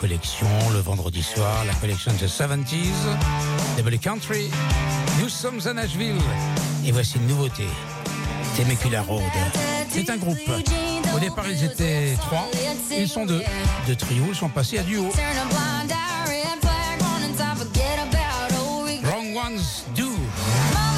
collection le vendredi soir, la collection The 70s, Double Country. Nous sommes à Nashville et voici une nouveauté, Temecula Road. C'est un groupe. Au départ, ils étaient trois, ils sont deux. deux trio, ils sont passés à duo. Wrong Ones Do.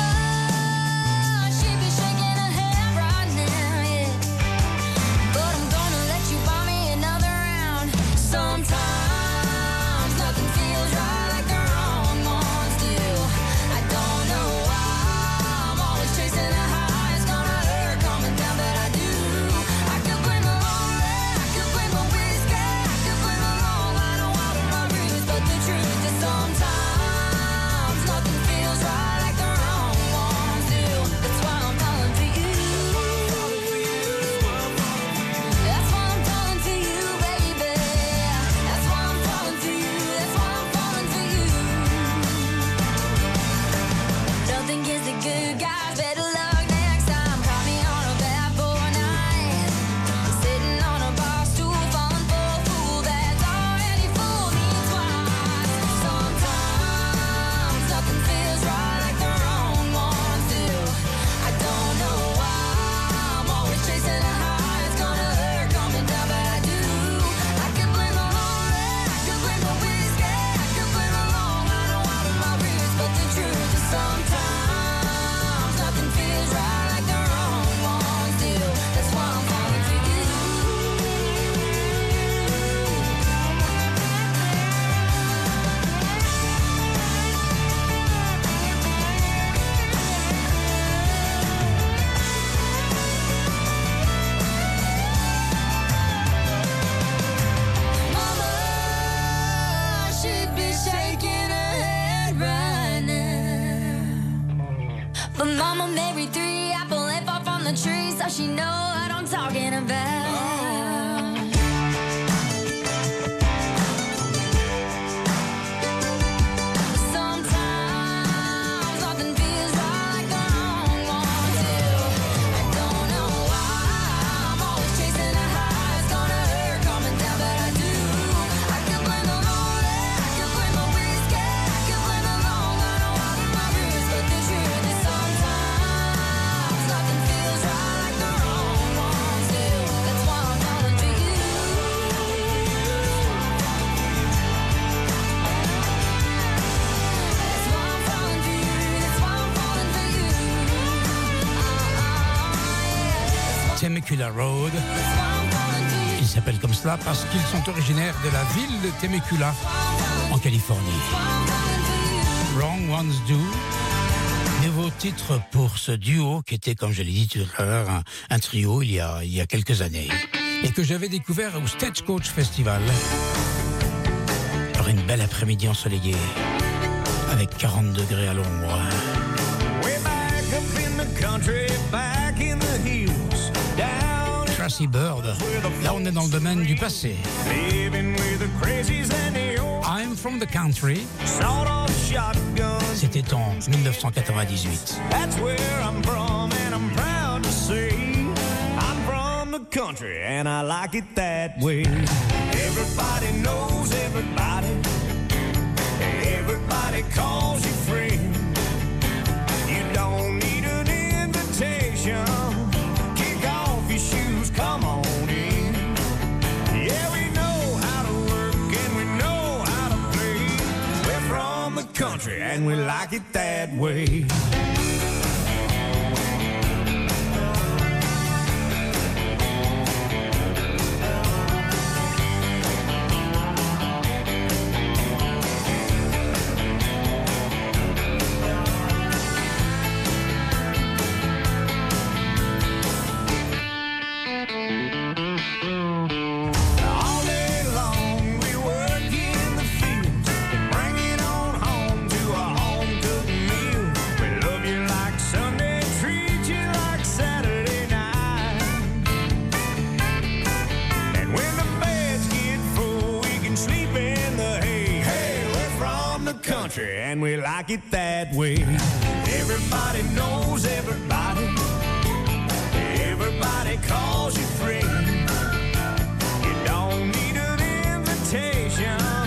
Ils s'appellent comme cela parce qu'ils sont originaires de la ville de Temecula, en Californie. Wrong Ones Do. Nouveau titre pour ce duo qui était, comme je l'ai dit tout à l'heure, un, trio il y, a, il y a quelques années et que j'avais découvert au Stagecoach Festival. Par une belle après-midi ensoleillée avec 40 degrés à l'ombre. back in the country, back in the hills. Bird. Là, on est dans le domaine du passé. I'm from the country. C'était en 1998. That's where I'm from and I'm proud to say I'm from the country and I like it that way. Everybody knows everybody. Everybody calls you friend. You don't need an invitation. country and we like it that way. country, and we like it that way. Everybody knows everybody. Everybody calls you friend. You don't need an invitation.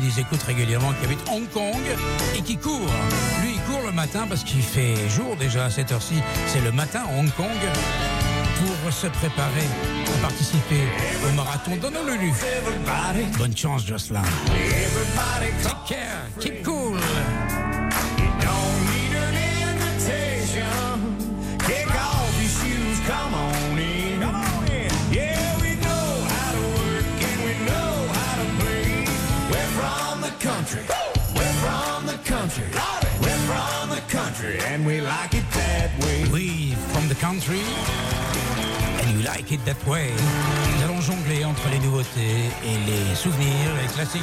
Nous écoute régulièrement, qui habite Hong Kong et qui court. Lui, il court le matin parce qu'il fait jour déjà à cette heure-ci. C'est le matin à Hong Kong pour se préparer à participer au marathon d'Honolulu. Bonne chance, Jocelyn. Take care, keep cool. We're from the country. We're from the country and we like it that way. We from the country and you like it that way. Nous allons jongler entre les nouveautés et les souvenirs, les classiques.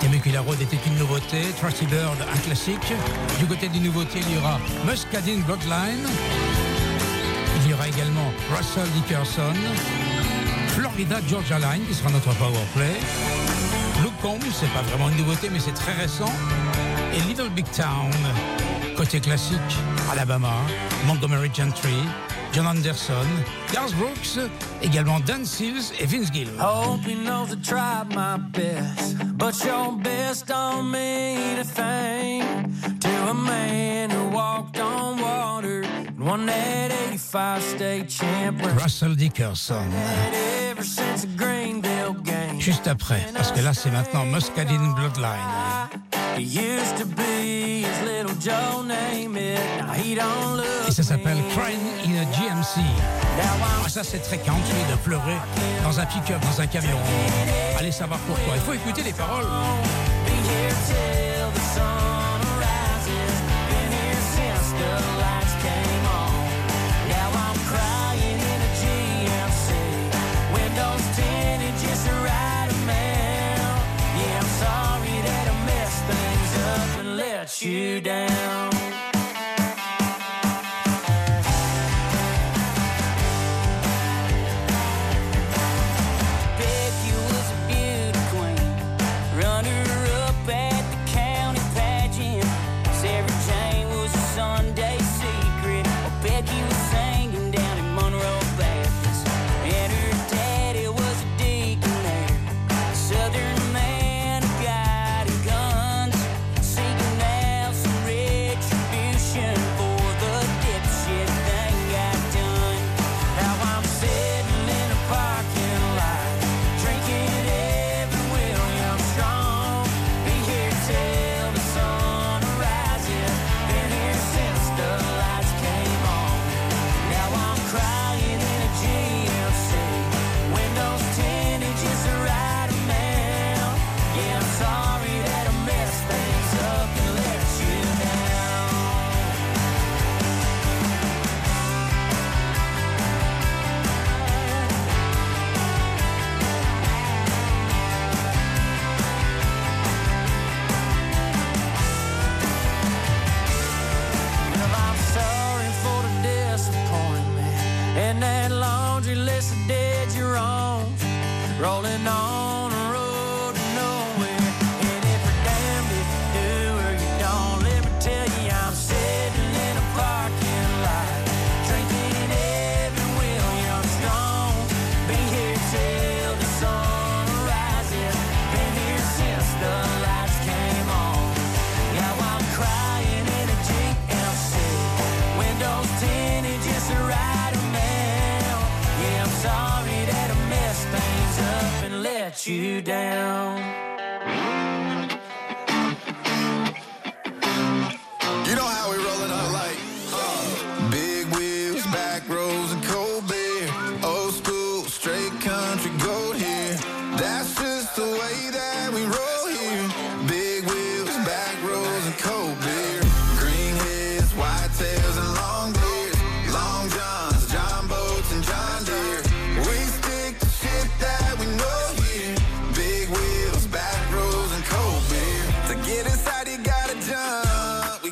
Temecula Road était une nouveauté, Trusty Bird un classique. Du côté des nouveautés, il y aura Muscadine Bloodline. Il y aura également Russell Dickerson, Florida Georgia Line qui sera notre power play. Luke Combs, c'est pas vraiment une nouveauté mais c'est très récent. Et Little Big Town, côté classique, Alabama, Montgomery Gentry, John Anderson, Garth Brooks, également Dan Seals et Vince Gill. Hope he knows I tried my best, but your best don't mean a thing to a man who walked on water and won that 85 state championship Russell Dickerson. ever since. Juste après, parce que là c'est maintenant Muscadine Bloodline. He used to be his little Joe, name it. Now he don't look. Et ça s'appelle. Crying in a GMC. Ah, ça c'est très country de pleurer dans un pick-up, dans un camion. Allez savoir pourquoi. Il faut écouter les paroles. the lights you down.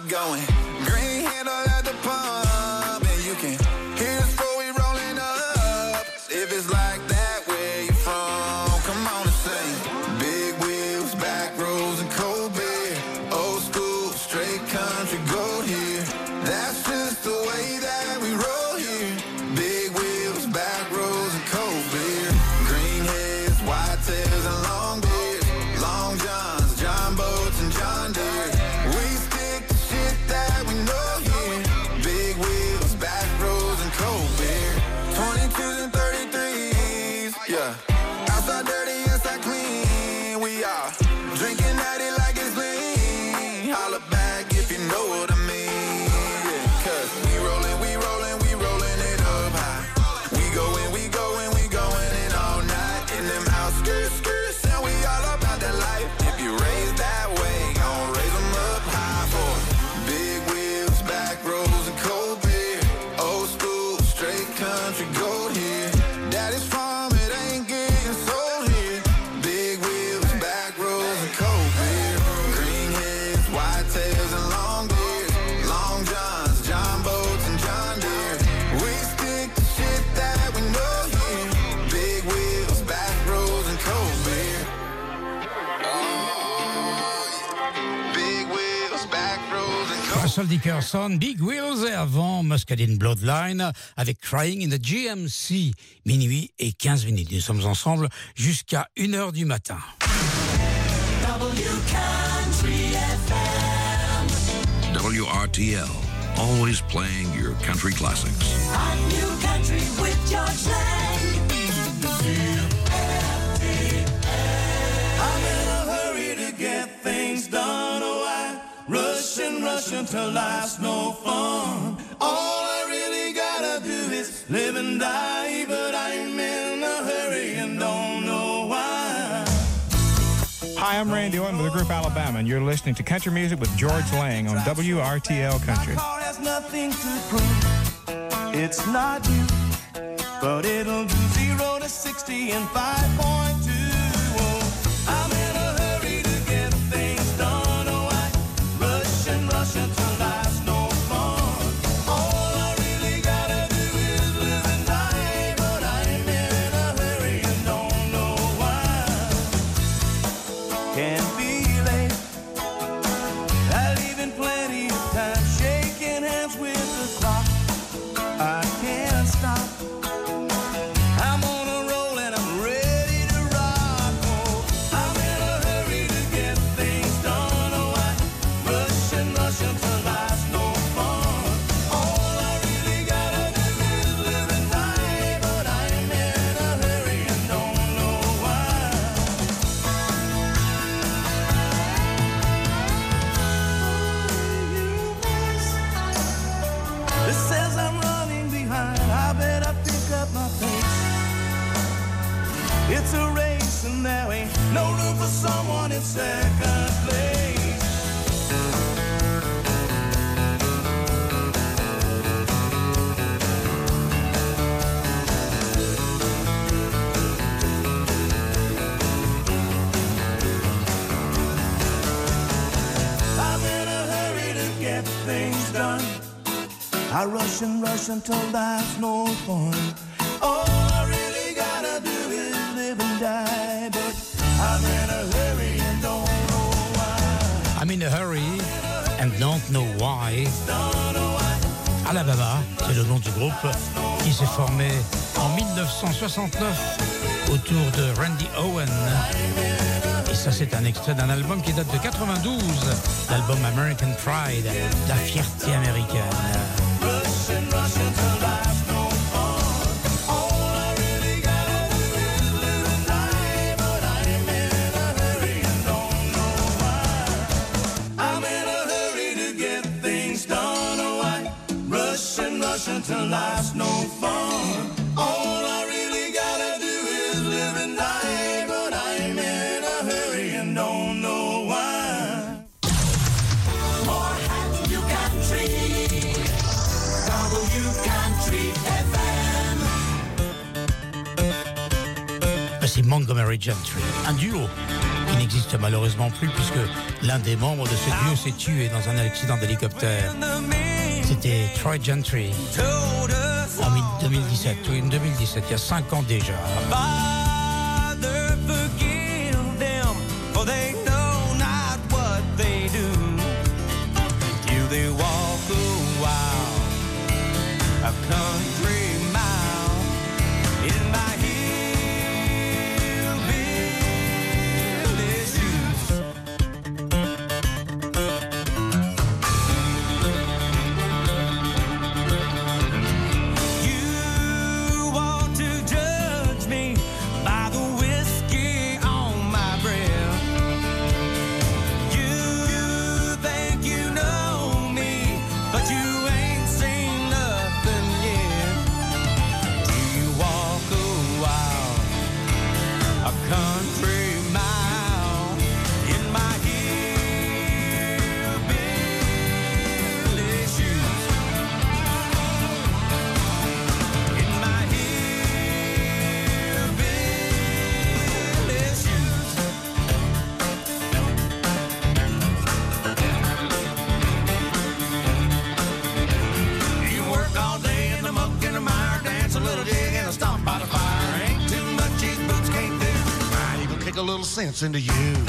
going. Dickerson, Big Wheels et avant Muscadine Bloodline avec Crying in the GMC. Minuit et 15 minutes. Nous sommes ensemble jusqu'à 1h du matin. WRTL, always playing your country classics. I'm until life's no fun. All I really gotta do is live and die, but I'm in a hurry and don't know why. Hi, I'm Randy Orton with the group Alabama, and you're listening to Country Music with George Lang on WRTL Country. My car has nothing to prove. It's not you, but it'll do zero to sixty in five point until no fun. All I really gotta do is die, but I'm in a hurry and don't know why. I'm in a hurry and don't know why. Alabama, c'est le nom du groupe qui s'est formé en 1969 autour de Randy Owen. Et ça, c'est un extrait d'un album qui date de 92, l'album American Pride, la fierté américaine. And rush until life's no fun. All I really gotta do is live and die, but I'm in a hurry and don't know why. More happy you country? W Country FM. C'est Montgomery Gentry, un duo qui n'existe malheureusement plus puisque l'un des membres de ce duo s'est tué dans un accident d'hélicoptère. C'était Troy Gentry en 2017, oui, 2017, il y a 5 ans déjà. Sense into you.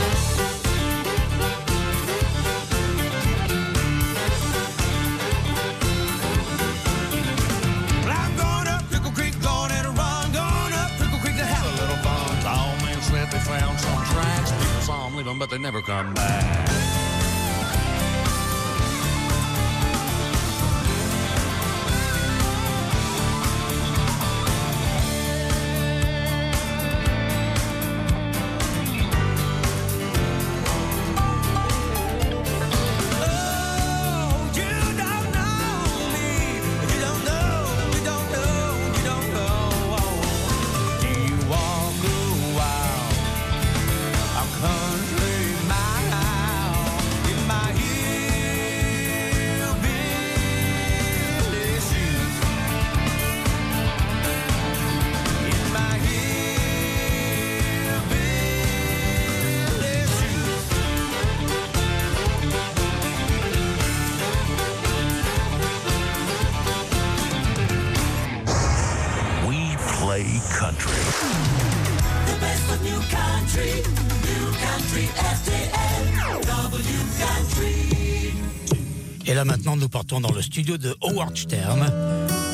Partons dans le studio de Howard Stern,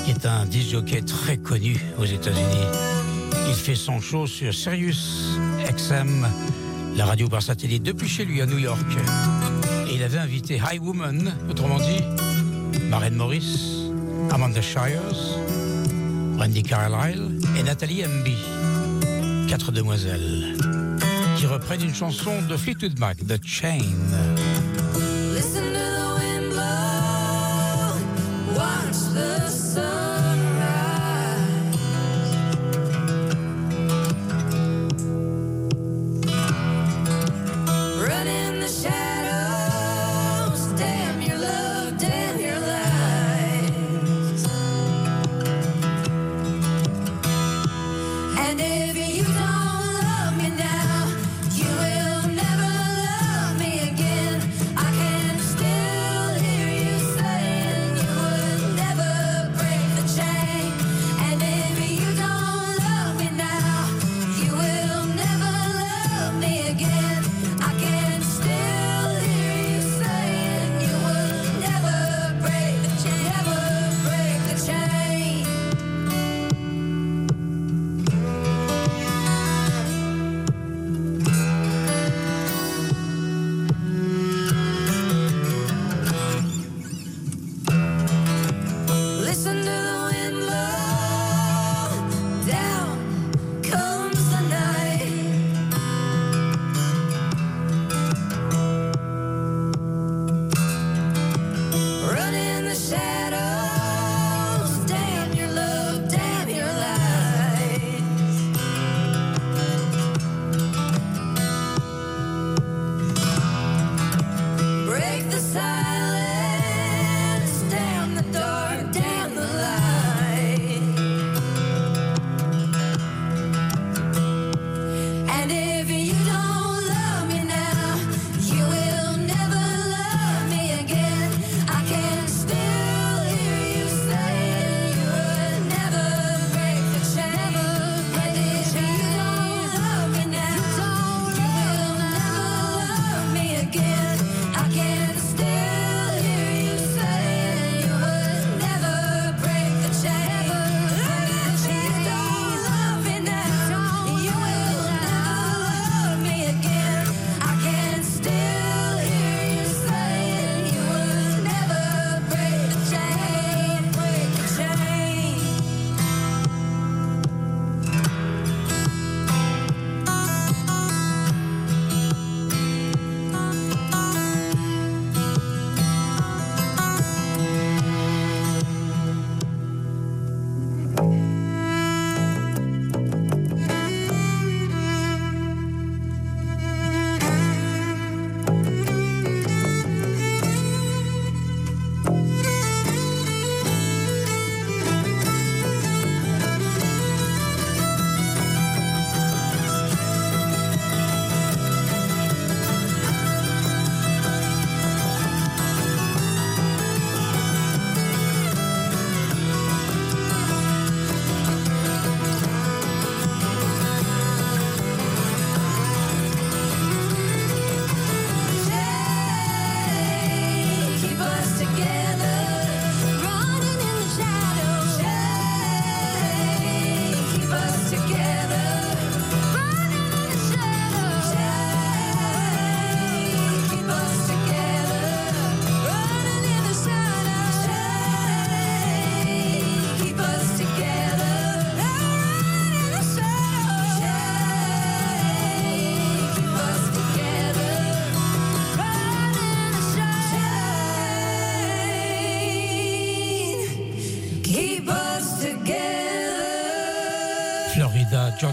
qui est un disjockey très connu aux États-Unis. Il fait son show sur Sirius XM, la radio par satellite, depuis chez lui à New York. Et il avait invité High Woman, autrement dit, Maren Morris, Amanda Shires, Randy Carlyle et Nathalie Emby, quatre demoiselles, qui reprennent une chanson de Fleetwood Mac, The Chain.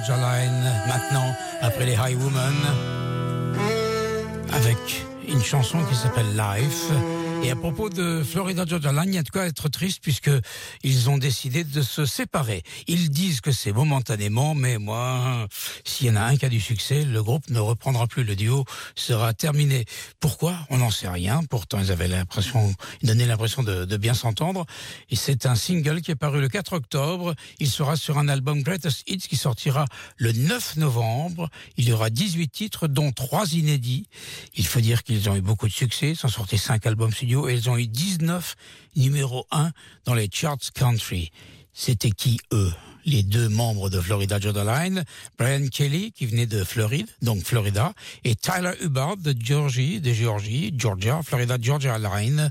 Georgia maintenant, après les High Women, avec une chanson qui s'appelle Life. Et à propos de Florida Georgia Line, il y a de quoi être triste puisque ils ont décidé de se séparer. Ils disent que c'est momentanément, mais moi, s'il y en a un qui a du succès, le groupe ne reprendra plus. Le duo sera terminé. Pourquoi? On n'en sait rien. Pourtant, ils avaient l'impression, ils donnaient l'impression de, bien s'entendre. Et c'est un single qui est paru le 4 octobre. Il sera sur un album Greatest Hits qui sortira le 9 novembre. Il y aura 18 titres, dont 3 inédits. Il faut dire qu'ils ont eu beaucoup de succès. Ils ont sorti 5 albums studio et ils ont eu 19 numéro 1 dans les charts country. C'était qui eux? Les deux membres de Florida Georgia Line, Brian Kelly qui venait de Floride, donc Florida, et Tyler Hubbard de Georgie, de Georgie, Georgia, Florida Georgia Line.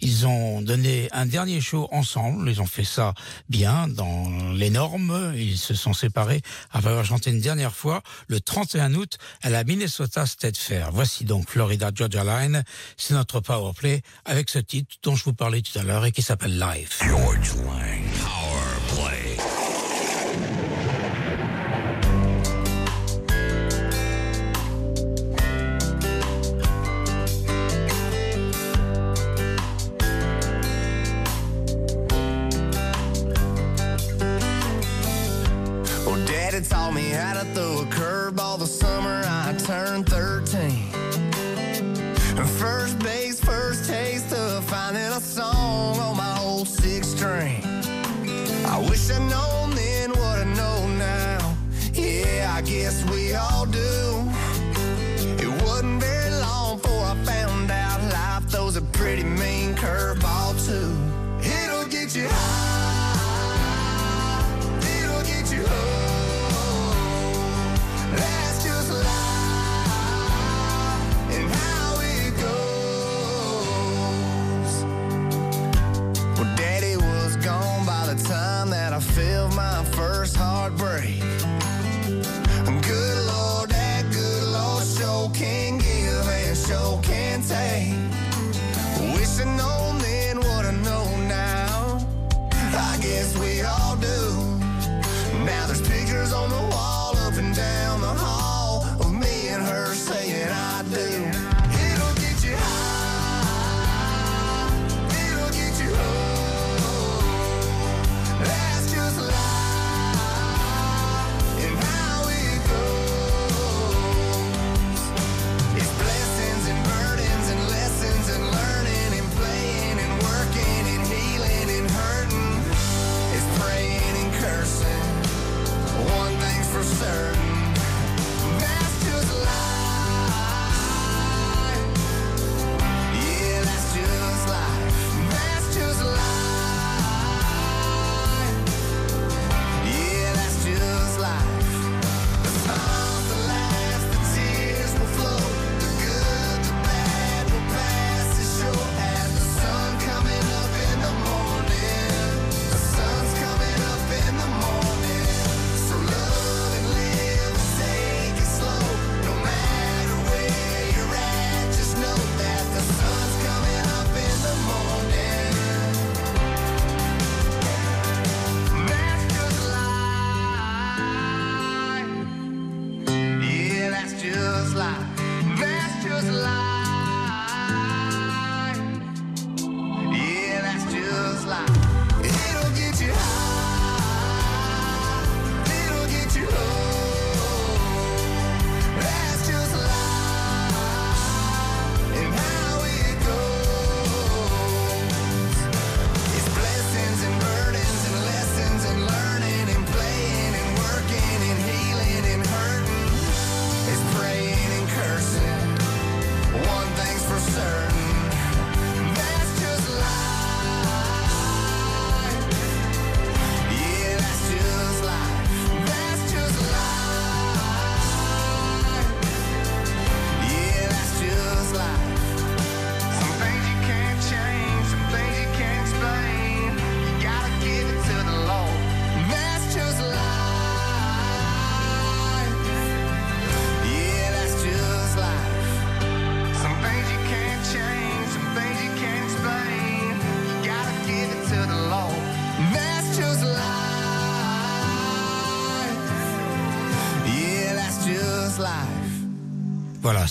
Ils ont donné un dernier show ensemble, ils ont fait ça bien dans les normes, ils se sont séparés après avoir chanté une dernière fois le 31 août à la Minnesota State Fair. Voici donc Florida Georgia Line, c'est notre power play avec ce titre dont je vous parlais tout à l'heure et qui s'appelle Live. George Lang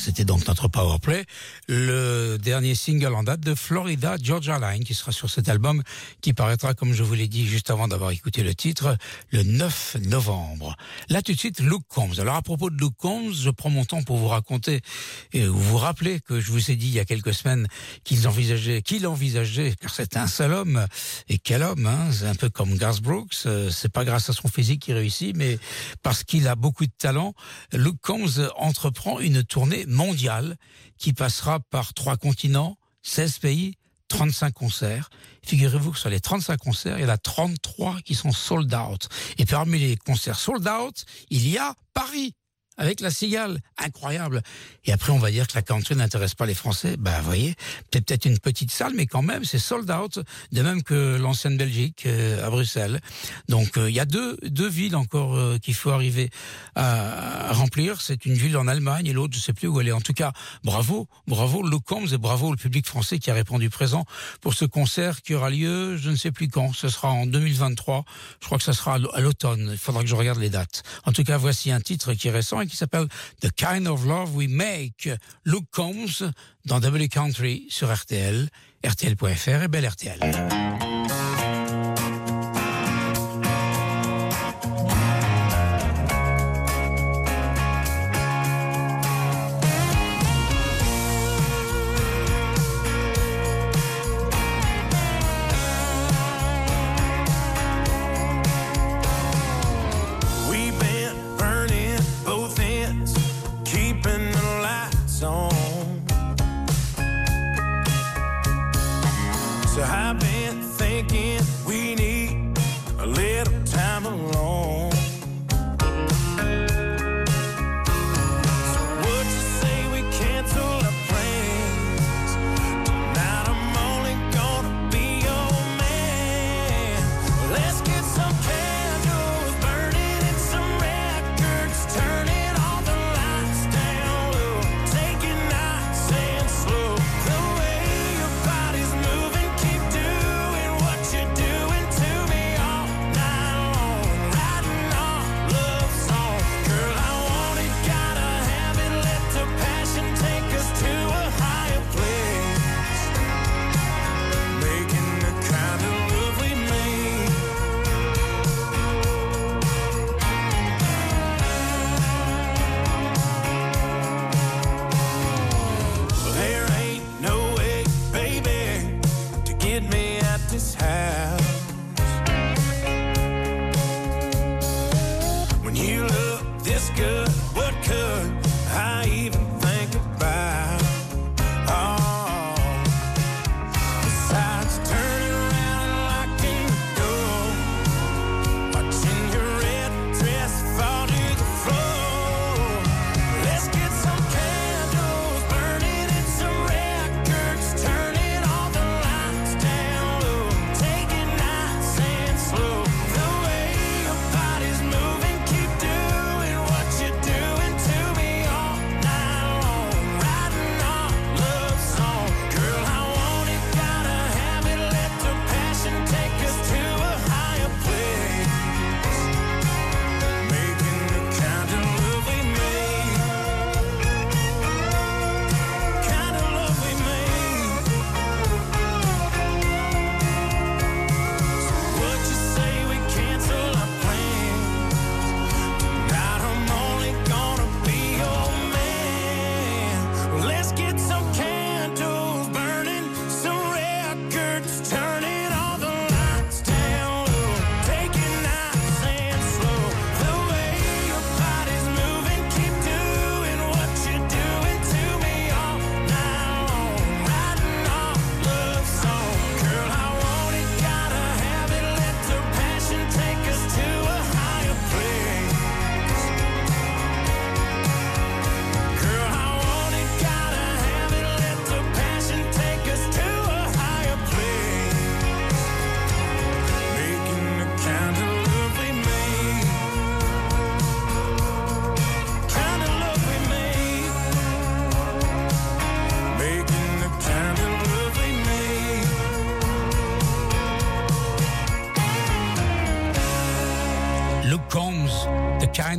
c'était donc notre powerplay. Le dernier single en date de Florida Georgia Line qui sera sur cet album qui paraîtra, comme je vous l'ai dit juste avant d'avoir écouté le titre, le 9 novembre. Là tout de suite, Luke Combs. Alors à propos de Luke Combs, je prends mon temps pour vous raconter et vous rappeler que je vous ai dit il y a quelques semaines qu'ils envisageaient, qu'il envisageait, car c'est un seul homme et quel homme, hein, c'est un peu comme Garth Brooks. euh, C'est pas grâce à son physique qu'il réussit, mais parce qu'il a beaucoup de talent. Luke Combs entreprend une tournée mondiale qui passera par trois continents, 16 pays, 35 concerts. Figurez-vous que sur les 35 concerts, il y en a 33 qui sont sold out. Et parmi les concerts sold out, il y a Paris avec la cigale, incroyable. Et après, on va dire que la country n'intéresse pas les Français. Ben, vous voyez, peut-être une petite salle, mais quand même, c'est sold out, de même que l'ancienne Belgique euh, à Bruxelles. Donc, euh, il y a deux, deux villes encore euh, qu'il faut arriver à, remplir. C'est une ville en Allemagne et l'autre, je sais plus où elle est. En tout cas, bravo, bravo Luke Combs et bravo le public français qui a répondu présent pour ce concert qui aura lieu, je ne sais plus quand. Ce sera en 2023. Je crois que ça sera à l'automne. Il faudra que je regarde les dates. En tout cas, voici un titre qui est récent et qui s'appelle The Kind of Love We Make. Luke Combs dans W Country sur RTL, RTL.fr et Belle RTL.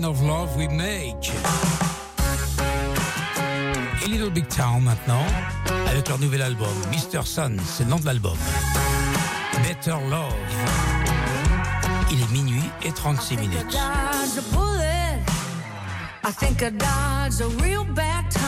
Kind of Love We Make. Little Big Town maintenant, avec leur nouvel album, Mr. Sun, c'est le nom de l'album. Better Love. Il est minuit et 36 minutes. I think I dodged a real bad time.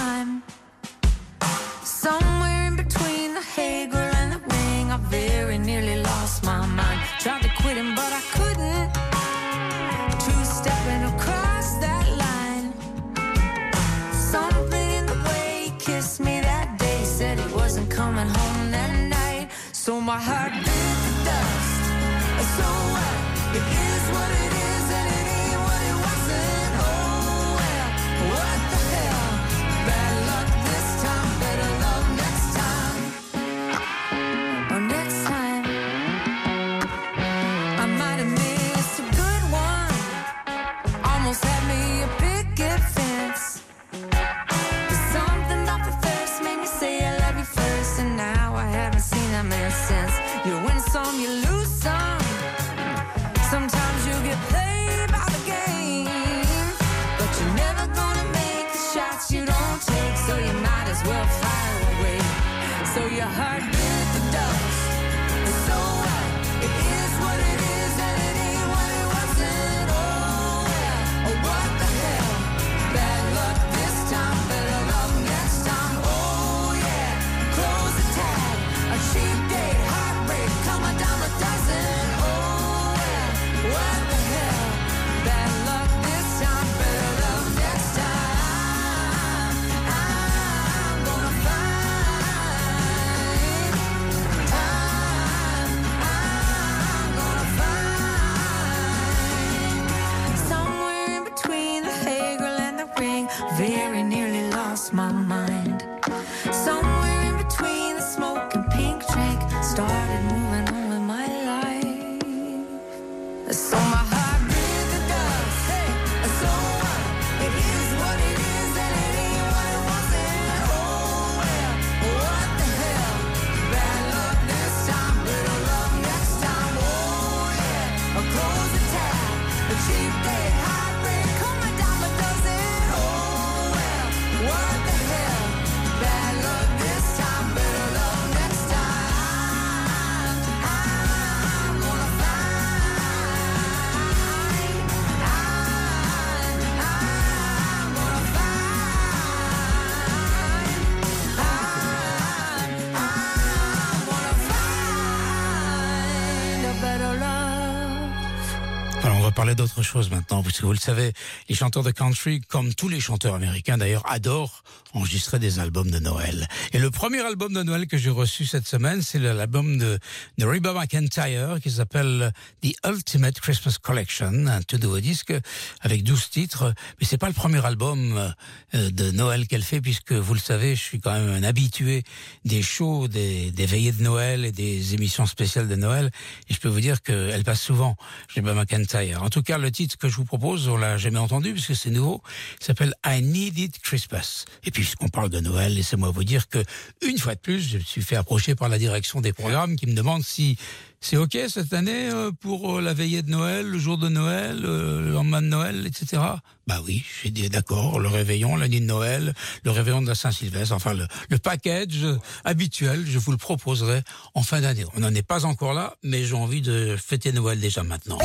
Parler d'autre chose maintenant, parce que vous le savez, les chanteurs de country, comme tous les chanteurs américains d'ailleurs, adorent enregistrer des albums de Noël. Et le premier album de Noël que j'ai reçu cette semaine, c'est l'album de, de Reba McEntire qui s'appelle The Ultimate Christmas Collection, un tout nouveau disque avec 12 titres. Mais c'est pas le premier album euh, de Noël qu'elle fait, puisque vous le savez, je suis quand même un habitué des shows, des, veillées de Noël et des émissions spéciales de Noël. Et je peux vous dire qu'elle passe souvent Reba McEntire. En tout cas, le titre que je vous propose, on l'a jamais entendu puisque c'est nouveau. S'appelle I Needed Christmas. Et puis, puisqu'on parle de Noël, laissez-moi vous dire que, une fois de plus, je me suis fait approcher par la direction des programmes qui me demande si c'est OK cette année euh, pour euh, la veillée de Noël, le jour de Noël, euh, le lendemain de Noël, etc. Bah oui, j'ai dit d'accord, le réveillon, la nuit de Noël, le réveillon de la Saint-Sylvestre, enfin le, le package habituel, je vous le proposerai en fin d'année. On n'en est pas encore là, mais j'ai envie de fêter Noël déjà maintenant.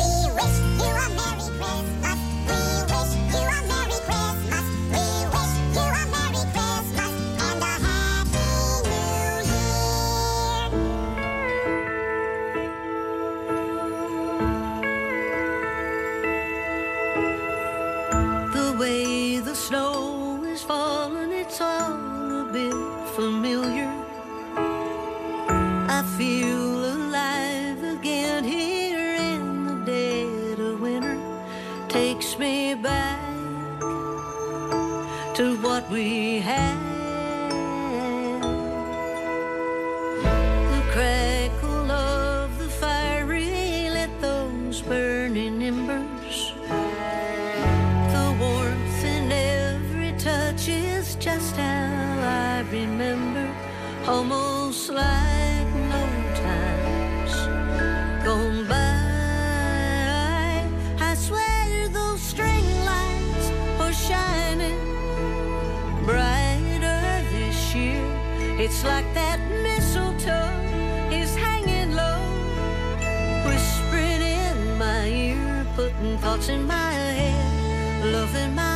We thoughts in my head, loving my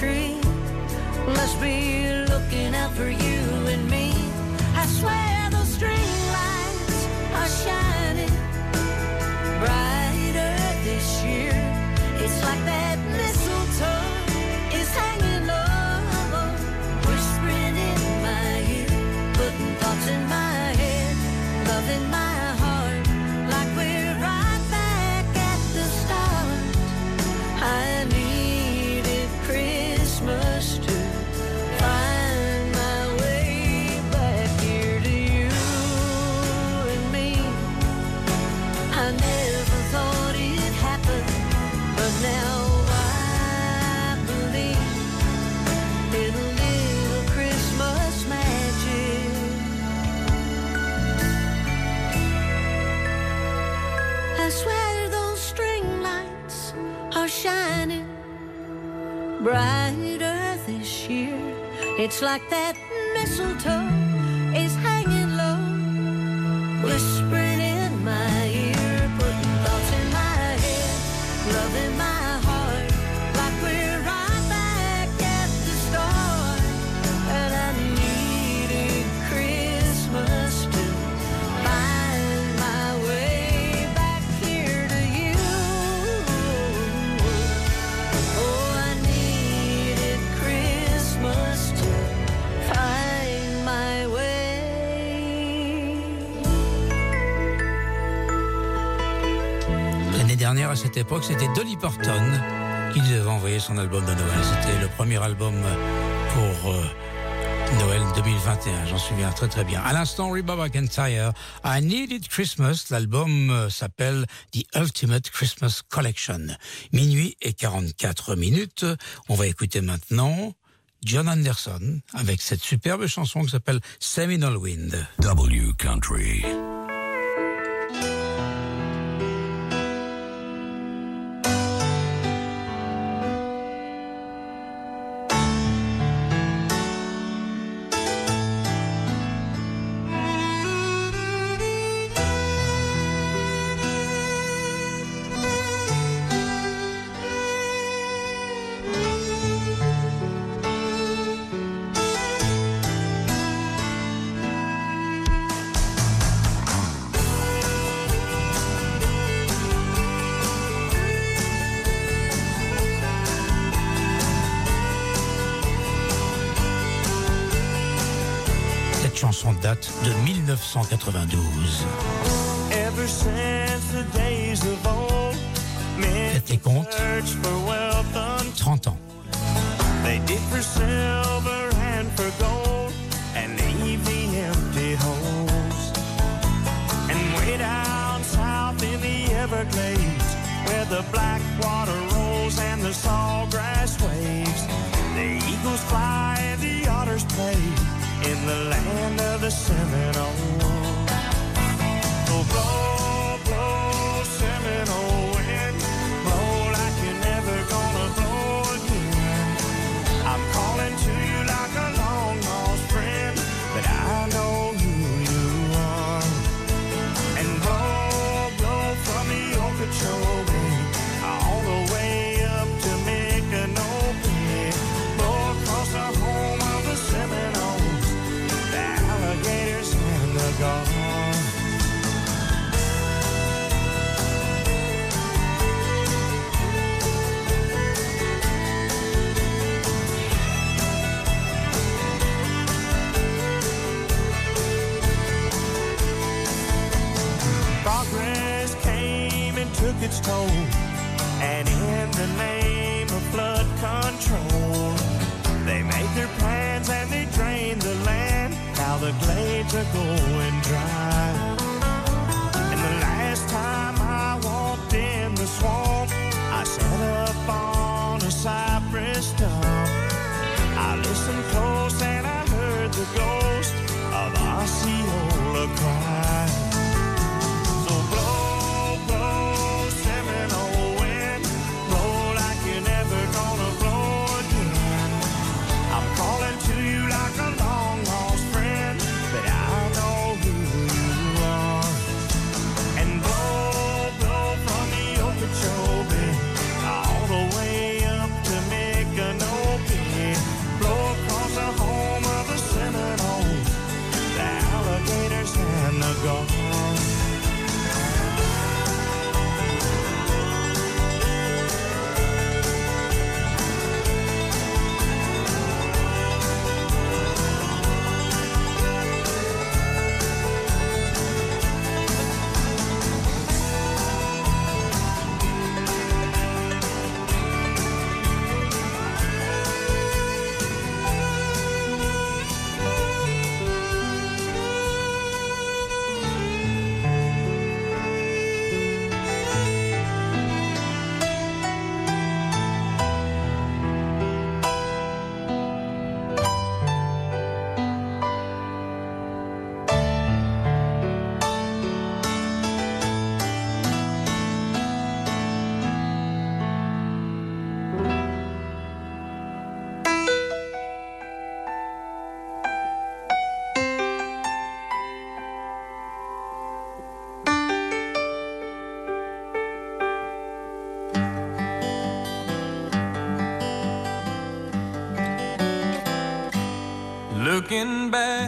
tree must be looking out for you and me. I swear those string lights are shining brighter this year. It's like that mystery. brighter this year. It's like that mistletoe. cette époque, c'était Dolly Parton qui nous avait envoyé son album de Noël. C'était le premier album pour euh, Noël 2021, j'en souviens très très bien. À l'instant, Reba McEntire, I Needed Christmas, l'album euh, s'appelle The Ultimate Christmas Collection. Minuit et 44 minutes, on va écouter maintenant John Anderson avec cette superbe chanson qui s'appelle Seminole Wind. W Country. 1992. Looking back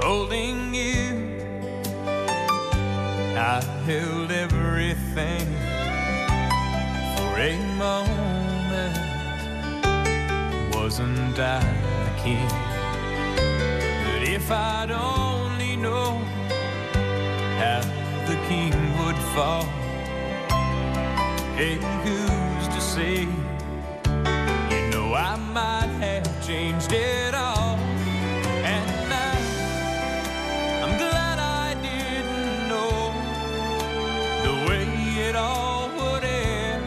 Holding you, I held everything for a moment. Wasn't I the king? But if I'd only known how the king would fall, hey, who's say? You know I might have changed it all. And now I'm glad I didn't know the way it all would end,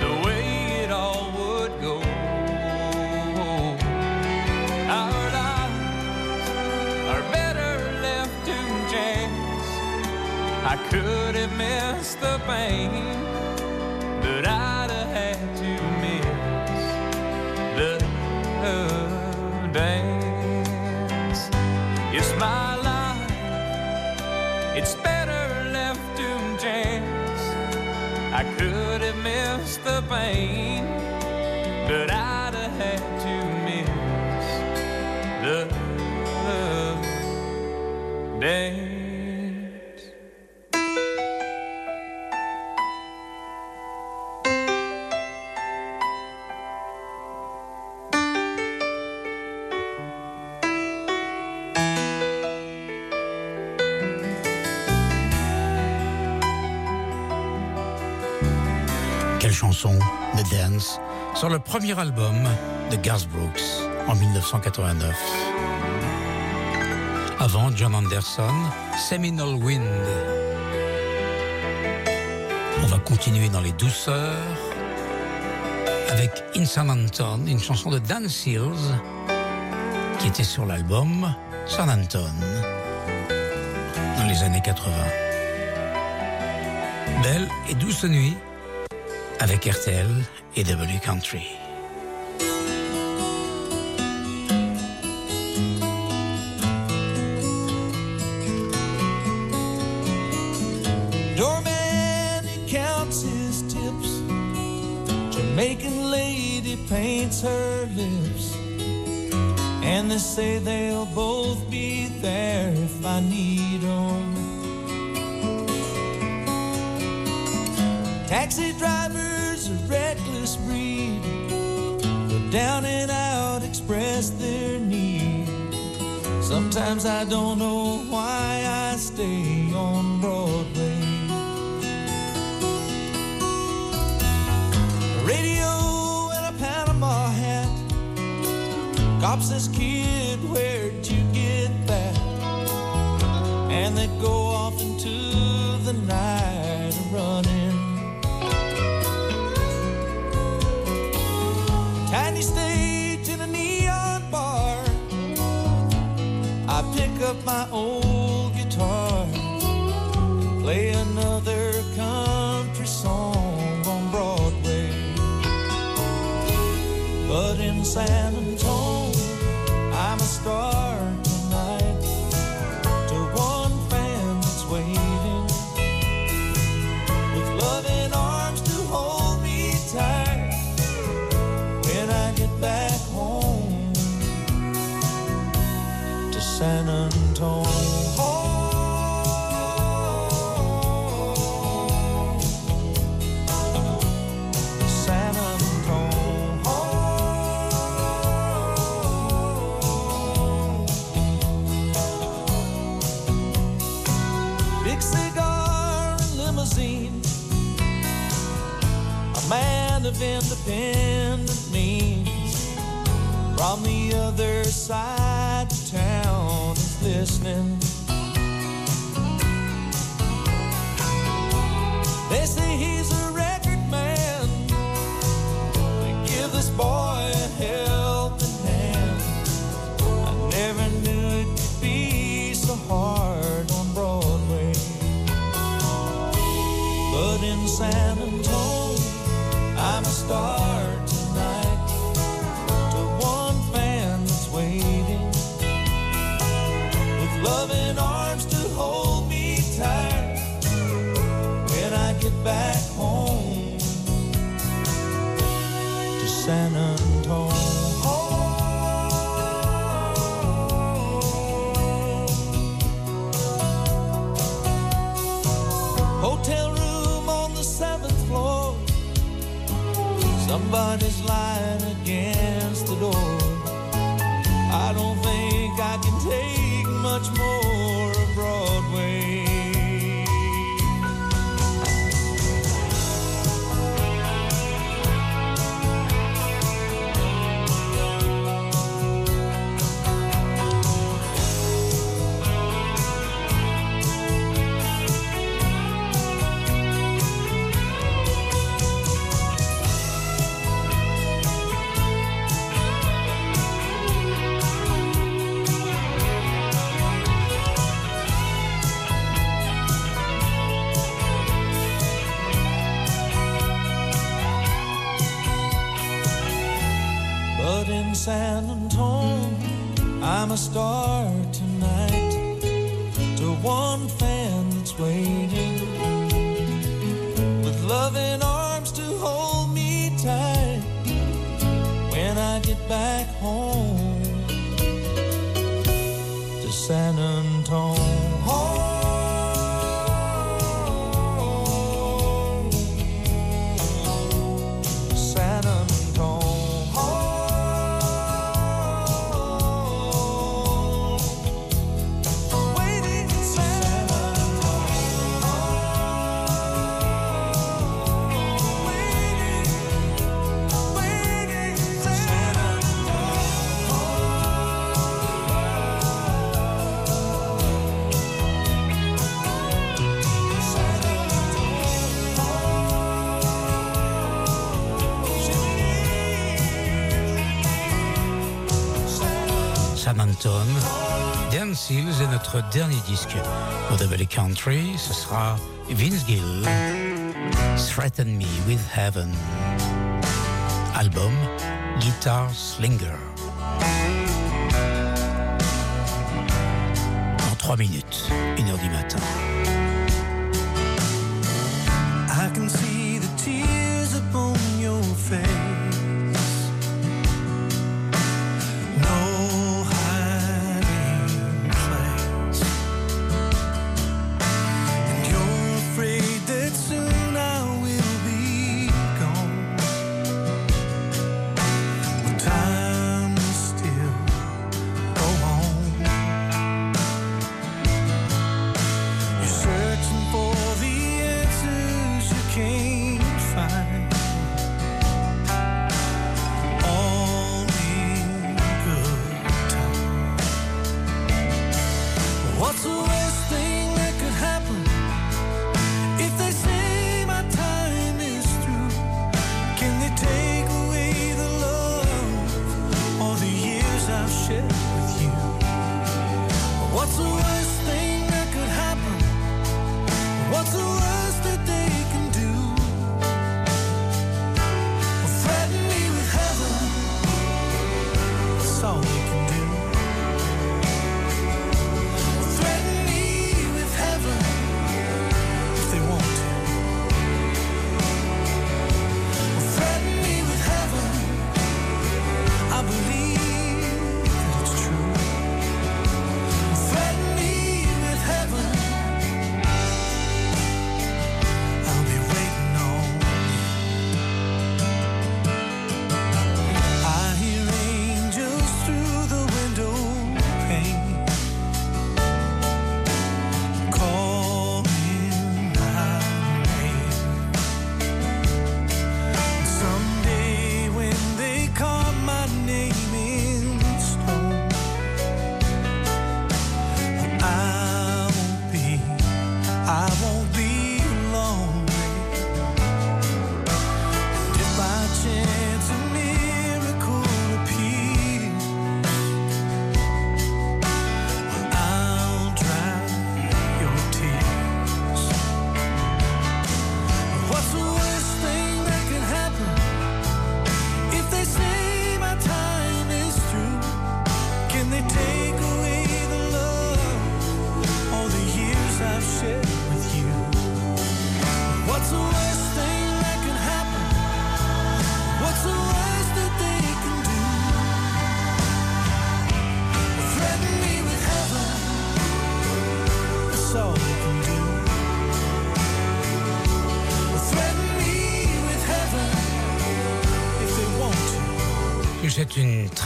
the way it all would go. Our lives are better left to chance. I could have missed the pain, The Dance, sur le premier album de Garth Brooks en 1989. Avant John Anderson, Seminole Wind. On va continuer dans les douceurs avec In San Anton, une chanson de Dan Seals qui était sur l'album San Anton dans les années 80. Belle et douce nuit. avec RTL et W Country. Doorman, he counts his tips. Jamaican lady paints her lips. And they say they'll both be there if I need them. Taxi driver reckless breed. The down and out express their need. Sometimes I don't know why I stay on Broadway. Radio and a Panama hat. Cops says up my old guitar play another country song on Broadway. But in San Antonio, I'm a star. of independent means. From the other side of town is listening. They say he's a record man. They give this boy. tonight to one fan that's waiting with loving arms to hold me tight when I get back. slide against the door. I don't think I can take much more. I'm a star tonight to one fan that's waiting with loving arms to hold me tight when I get back home. Sam Anton. Dance Hills est notre dernier disque. Pour The Valley Country, ce sera Vince Gill. Threaten Me with Heaven. Album Guitar Slinger. En 3 minutes, 1h du matin.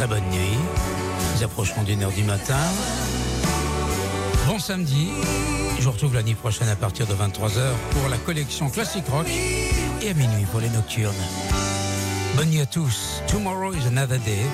très bonne nuit. Nous approcherons d'une heure du matin. Bon samedi. Je vous retrouve l'année prochaine à partir de 23h pour la collection Classic Rock et à minuit pour les nocturnes. Bonne nuit à tous. Tomorrow is another day.